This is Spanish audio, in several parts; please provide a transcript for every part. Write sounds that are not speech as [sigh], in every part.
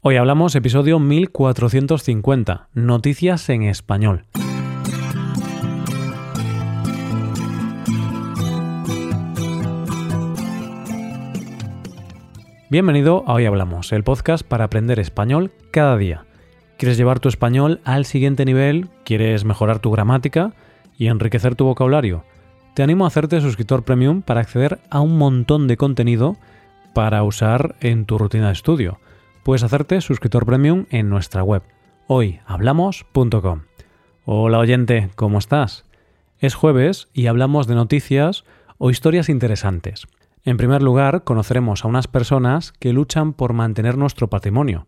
Hoy hablamos episodio 1450, Noticias en Español. Bienvenido a Hoy Hablamos, el podcast para aprender español cada día. ¿Quieres llevar tu español al siguiente nivel? ¿Quieres mejorar tu gramática y enriquecer tu vocabulario? Te animo a hacerte suscriptor premium para acceder a un montón de contenido para usar en tu rutina de estudio puedes hacerte suscriptor premium en nuestra web hoyhablamos.com. Hola oyente, ¿cómo estás? Es jueves y hablamos de noticias o historias interesantes. En primer lugar, conoceremos a unas personas que luchan por mantener nuestro patrimonio.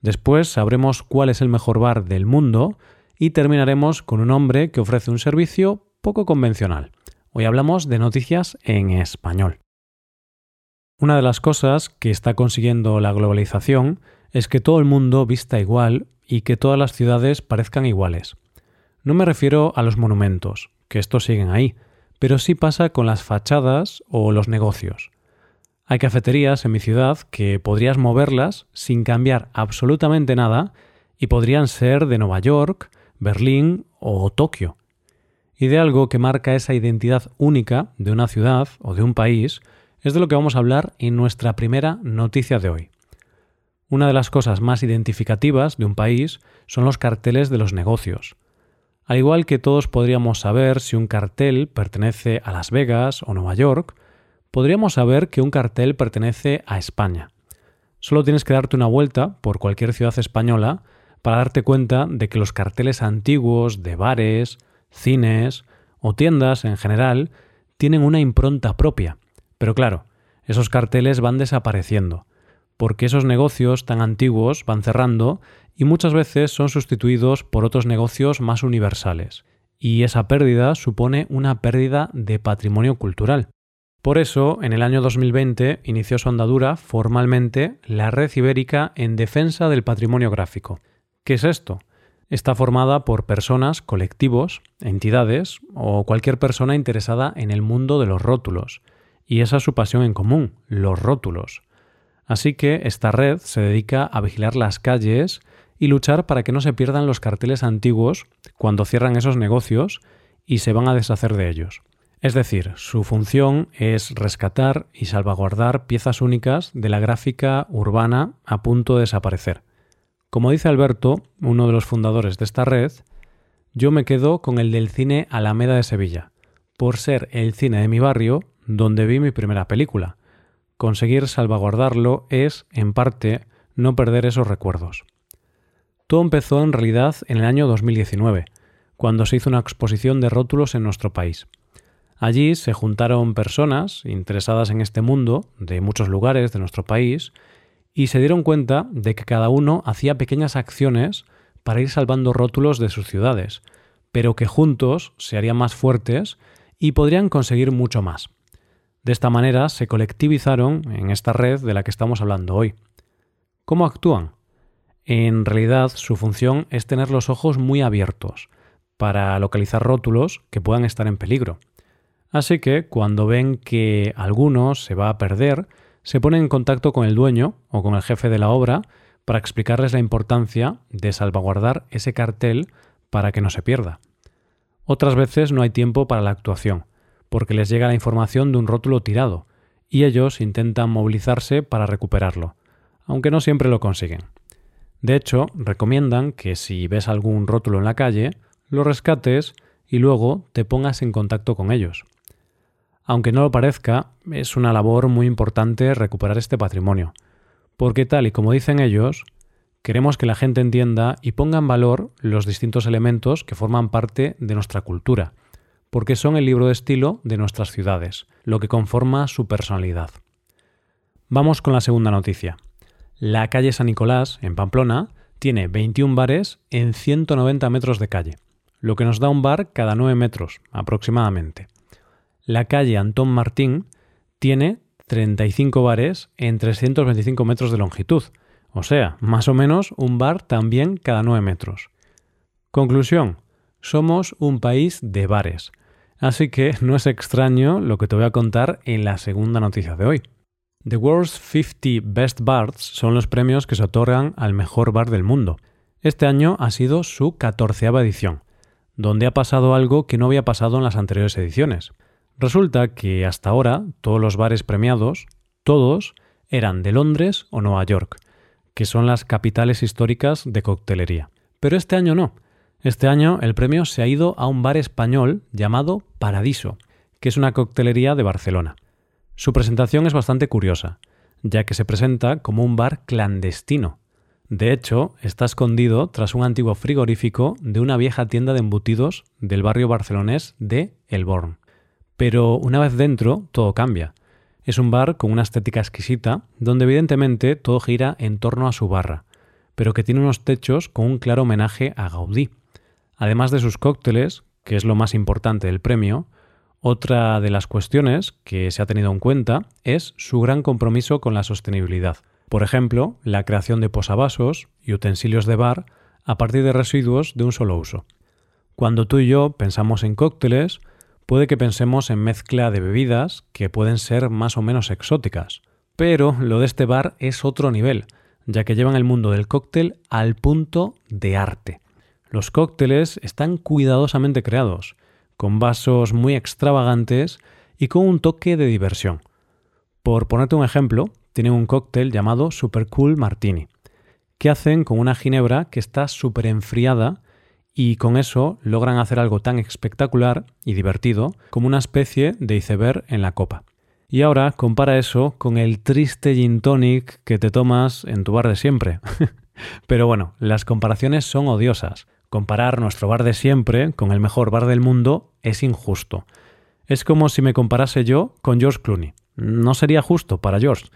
Después sabremos cuál es el mejor bar del mundo y terminaremos con un hombre que ofrece un servicio poco convencional. Hoy hablamos de noticias en español. Una de las cosas que está consiguiendo la globalización es que todo el mundo vista igual y que todas las ciudades parezcan iguales. No me refiero a los monumentos, que estos siguen ahí, pero sí pasa con las fachadas o los negocios. Hay cafeterías en mi ciudad que podrías moverlas sin cambiar absolutamente nada y podrían ser de Nueva York, Berlín o Tokio. Y de algo que marca esa identidad única de una ciudad o de un país es de lo que vamos a hablar en nuestra primera noticia de hoy. Una de las cosas más identificativas de un país son los carteles de los negocios. Al igual que todos podríamos saber si un cartel pertenece a Las Vegas o Nueva York, podríamos saber que un cartel pertenece a España. Solo tienes que darte una vuelta por cualquier ciudad española para darte cuenta de que los carteles antiguos de bares, cines o tiendas en general tienen una impronta propia pero claro, esos carteles van desapareciendo, porque esos negocios tan antiguos van cerrando y muchas veces son sustituidos por otros negocios más universales. Y esa pérdida supone una pérdida de patrimonio cultural. Por eso, en el año 2020 inició su andadura formalmente la Red Ibérica en Defensa del Patrimonio Gráfico. ¿Qué es esto? Está formada por personas, colectivos, entidades o cualquier persona interesada en el mundo de los rótulos, y esa es su pasión en común, los rótulos. Así que esta red se dedica a vigilar las calles y luchar para que no se pierdan los carteles antiguos cuando cierran esos negocios y se van a deshacer de ellos. Es decir, su función es rescatar y salvaguardar piezas únicas de la gráfica urbana a punto de desaparecer. Como dice Alberto, uno de los fundadores de esta red, yo me quedo con el del cine Alameda de Sevilla, por ser el cine de mi barrio donde vi mi primera película. Conseguir salvaguardarlo es, en parte, no perder esos recuerdos. Todo empezó en realidad en el año 2019, cuando se hizo una exposición de rótulos en nuestro país. Allí se juntaron personas interesadas en este mundo de muchos lugares de nuestro país y se dieron cuenta de que cada uno hacía pequeñas acciones para ir salvando rótulos de sus ciudades, pero que juntos se harían más fuertes y podrían conseguir mucho más. De esta manera se colectivizaron en esta red de la que estamos hablando hoy. ¿Cómo actúan? En realidad su función es tener los ojos muy abiertos para localizar rótulos que puedan estar en peligro. Así que cuando ven que alguno se va a perder, se ponen en contacto con el dueño o con el jefe de la obra para explicarles la importancia de salvaguardar ese cartel para que no se pierda. Otras veces no hay tiempo para la actuación, porque les llega la información de un rótulo tirado, y ellos intentan movilizarse para recuperarlo, aunque no siempre lo consiguen. De hecho, recomiendan que si ves algún rótulo en la calle, lo rescates y luego te pongas en contacto con ellos. Aunque no lo parezca, es una labor muy importante recuperar este patrimonio, porque tal y como dicen ellos, queremos que la gente entienda y ponga en valor los distintos elementos que forman parte de nuestra cultura, porque son el libro de estilo de nuestras ciudades, lo que conforma su personalidad. Vamos con la segunda noticia. La calle San Nicolás, en Pamplona, tiene 21 bares en 190 metros de calle, lo que nos da un bar cada 9 metros aproximadamente. La calle Antón Martín tiene 35 bares en 325 metros de longitud, o sea, más o menos un bar también cada 9 metros. Conclusión, somos un país de bares, Así que [laughs] no es extraño lo que te voy a contar en la segunda noticia de hoy. The World's 50 Best Bars son los premios que se otorgan al mejor bar del mundo. Este año ha sido su catorceava edición, donde ha pasado algo que no había pasado en las anteriores ediciones. Resulta que hasta ahora todos los bares premiados, todos, eran de Londres o Nueva York, que son las capitales históricas de coctelería. Pero este año no. Este año el premio se ha ido a un bar español llamado Paradiso, que es una coctelería de Barcelona. Su presentación es bastante curiosa, ya que se presenta como un bar clandestino. De hecho, está escondido tras un antiguo frigorífico de una vieja tienda de embutidos del barrio barcelonés de El Born. Pero una vez dentro, todo cambia. Es un bar con una estética exquisita, donde evidentemente todo gira en torno a su barra, pero que tiene unos techos con un claro homenaje a Gaudí. Además de sus cócteles, que es lo más importante del premio, otra de las cuestiones que se ha tenido en cuenta es su gran compromiso con la sostenibilidad. Por ejemplo, la creación de posavasos y utensilios de bar a partir de residuos de un solo uso. Cuando tú y yo pensamos en cócteles, puede que pensemos en mezcla de bebidas que pueden ser más o menos exóticas. Pero lo de este bar es otro nivel, ya que llevan el mundo del cóctel al punto de arte. Los cócteles están cuidadosamente creados, con vasos muy extravagantes y con un toque de diversión. Por ponerte un ejemplo, tienen un cóctel llamado Super Cool Martini, que hacen con una ginebra que está súper enfriada y con eso logran hacer algo tan espectacular y divertido como una especie de iceberg en la copa. Y ahora compara eso con el triste gin tonic que te tomas en tu bar de siempre. [laughs] Pero bueno, las comparaciones son odiosas. Comparar nuestro bar de siempre con el mejor bar del mundo es injusto. Es como si me comparase yo con George Clooney. No sería justo para George.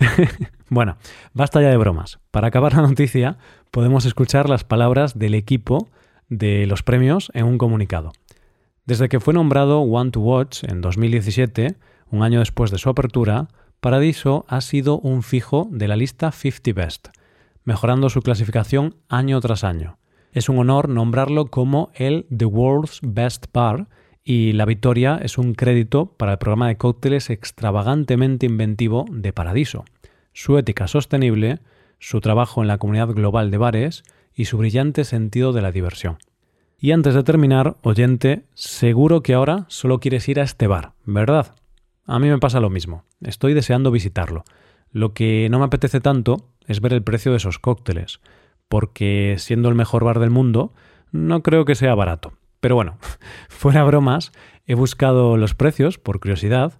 [laughs] bueno, basta ya de bromas. Para acabar la noticia, podemos escuchar las palabras del equipo de los premios en un comunicado. Desde que fue nombrado One to Watch en 2017, un año después de su apertura, Paradiso ha sido un fijo de la lista 50 Best, mejorando su clasificación año tras año. Es un honor nombrarlo como el The World's Best Bar y la victoria es un crédito para el programa de cócteles extravagantemente inventivo de Paradiso, su ética sostenible, su trabajo en la comunidad global de bares y su brillante sentido de la diversión. Y antes de terminar, oyente, seguro que ahora solo quieres ir a este bar, ¿verdad? A mí me pasa lo mismo, estoy deseando visitarlo. Lo que no me apetece tanto es ver el precio de esos cócteles porque siendo el mejor bar del mundo, no creo que sea barato. Pero bueno, [laughs] fuera bromas, he buscado los precios por curiosidad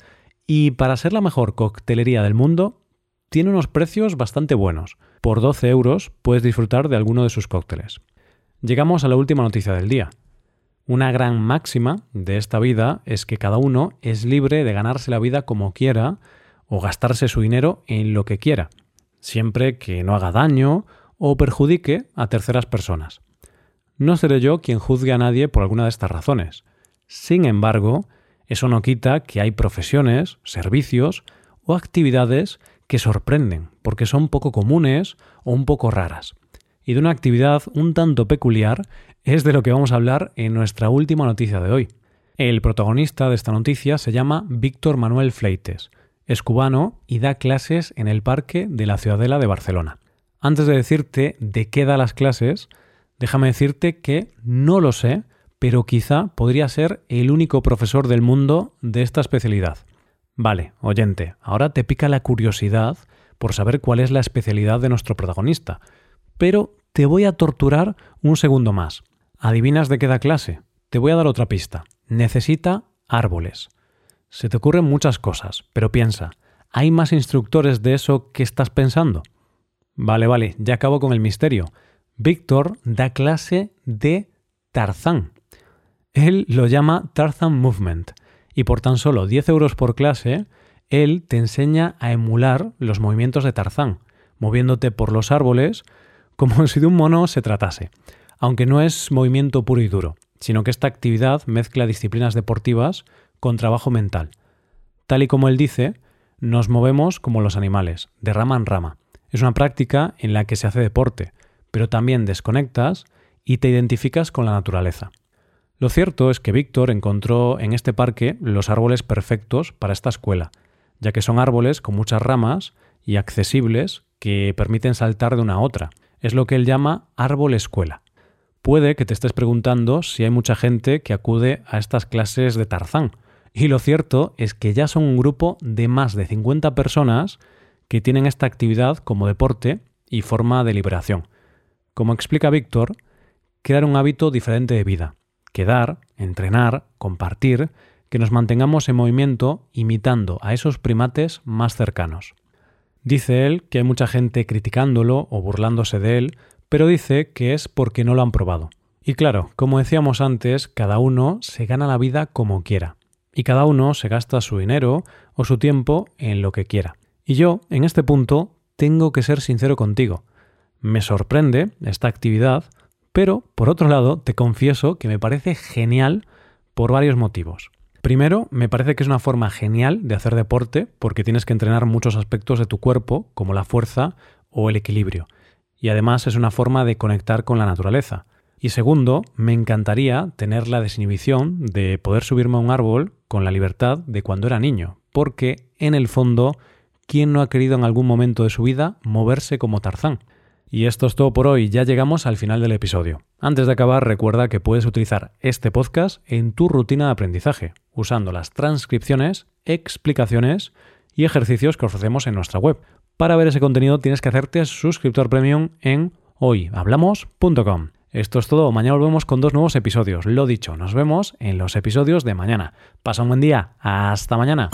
y para ser la mejor coctelería del mundo, tiene unos precios bastante buenos. Por 12 euros puedes disfrutar de alguno de sus cócteles. Llegamos a la última noticia del día. Una gran máxima de esta vida es que cada uno es libre de ganarse la vida como quiera o gastarse su dinero en lo que quiera, siempre que no haga daño o perjudique a terceras personas. No seré yo quien juzgue a nadie por alguna de estas razones. Sin embargo, eso no quita que hay profesiones, servicios o actividades que sorprenden porque son poco comunes o un poco raras. Y de una actividad un tanto peculiar es de lo que vamos a hablar en nuestra última noticia de hoy. El protagonista de esta noticia se llama Víctor Manuel Fleites. Es cubano y da clases en el Parque de la Ciudadela de Barcelona. Antes de decirte de qué da las clases, déjame decirte que no lo sé, pero quizá podría ser el único profesor del mundo de esta especialidad. Vale, oyente, ahora te pica la curiosidad por saber cuál es la especialidad de nuestro protagonista, pero te voy a torturar un segundo más. ¿Adivinas de qué da clase? Te voy a dar otra pista. Necesita árboles. Se te ocurren muchas cosas, pero piensa, ¿hay más instructores de eso que estás pensando? Vale, vale, ya acabo con el misterio. Víctor da clase de Tarzán. Él lo llama Tarzan Movement y por tan solo 10 euros por clase, él te enseña a emular los movimientos de Tarzán, moviéndote por los árboles como [laughs] si de un mono se tratase, aunque no es movimiento puro y duro, sino que esta actividad mezcla disciplinas deportivas con trabajo mental. Tal y como él dice, nos movemos como los animales, de rama en rama. Es una práctica en la que se hace deporte, pero también desconectas y te identificas con la naturaleza. Lo cierto es que Víctor encontró en este parque los árboles perfectos para esta escuela, ya que son árboles con muchas ramas y accesibles que permiten saltar de una a otra. Es lo que él llama árbol escuela. Puede que te estés preguntando si hay mucha gente que acude a estas clases de Tarzán. Y lo cierto es que ya son un grupo de más de 50 personas que tienen esta actividad como deporte y forma de liberación. Como explica Víctor, crear un hábito diferente de vida, quedar, entrenar, compartir, que nos mantengamos en movimiento imitando a esos primates más cercanos. Dice él que hay mucha gente criticándolo o burlándose de él, pero dice que es porque no lo han probado. Y claro, como decíamos antes, cada uno se gana la vida como quiera, y cada uno se gasta su dinero o su tiempo en lo que quiera. Y yo, en este punto, tengo que ser sincero contigo. Me sorprende esta actividad, pero por otro lado, te confieso que me parece genial por varios motivos. Primero, me parece que es una forma genial de hacer deporte porque tienes que entrenar muchos aspectos de tu cuerpo, como la fuerza o el equilibrio. Y además es una forma de conectar con la naturaleza. Y segundo, me encantaría tener la desinhibición de poder subirme a un árbol con la libertad de cuando era niño, porque en el fondo, ¿quién no ha querido en algún momento de su vida moverse como Tarzán? Y esto es todo por hoy, ya llegamos al final del episodio. Antes de acabar, recuerda que puedes utilizar este podcast en tu rutina de aprendizaje, usando las transcripciones, explicaciones y ejercicios que ofrecemos en nuestra web. Para ver ese contenido tienes que hacerte suscriptor premium en hoyhablamos.com. Esto es todo, mañana volvemos con dos nuevos episodios. Lo dicho, nos vemos en los episodios de mañana. Pasa un buen día, hasta mañana.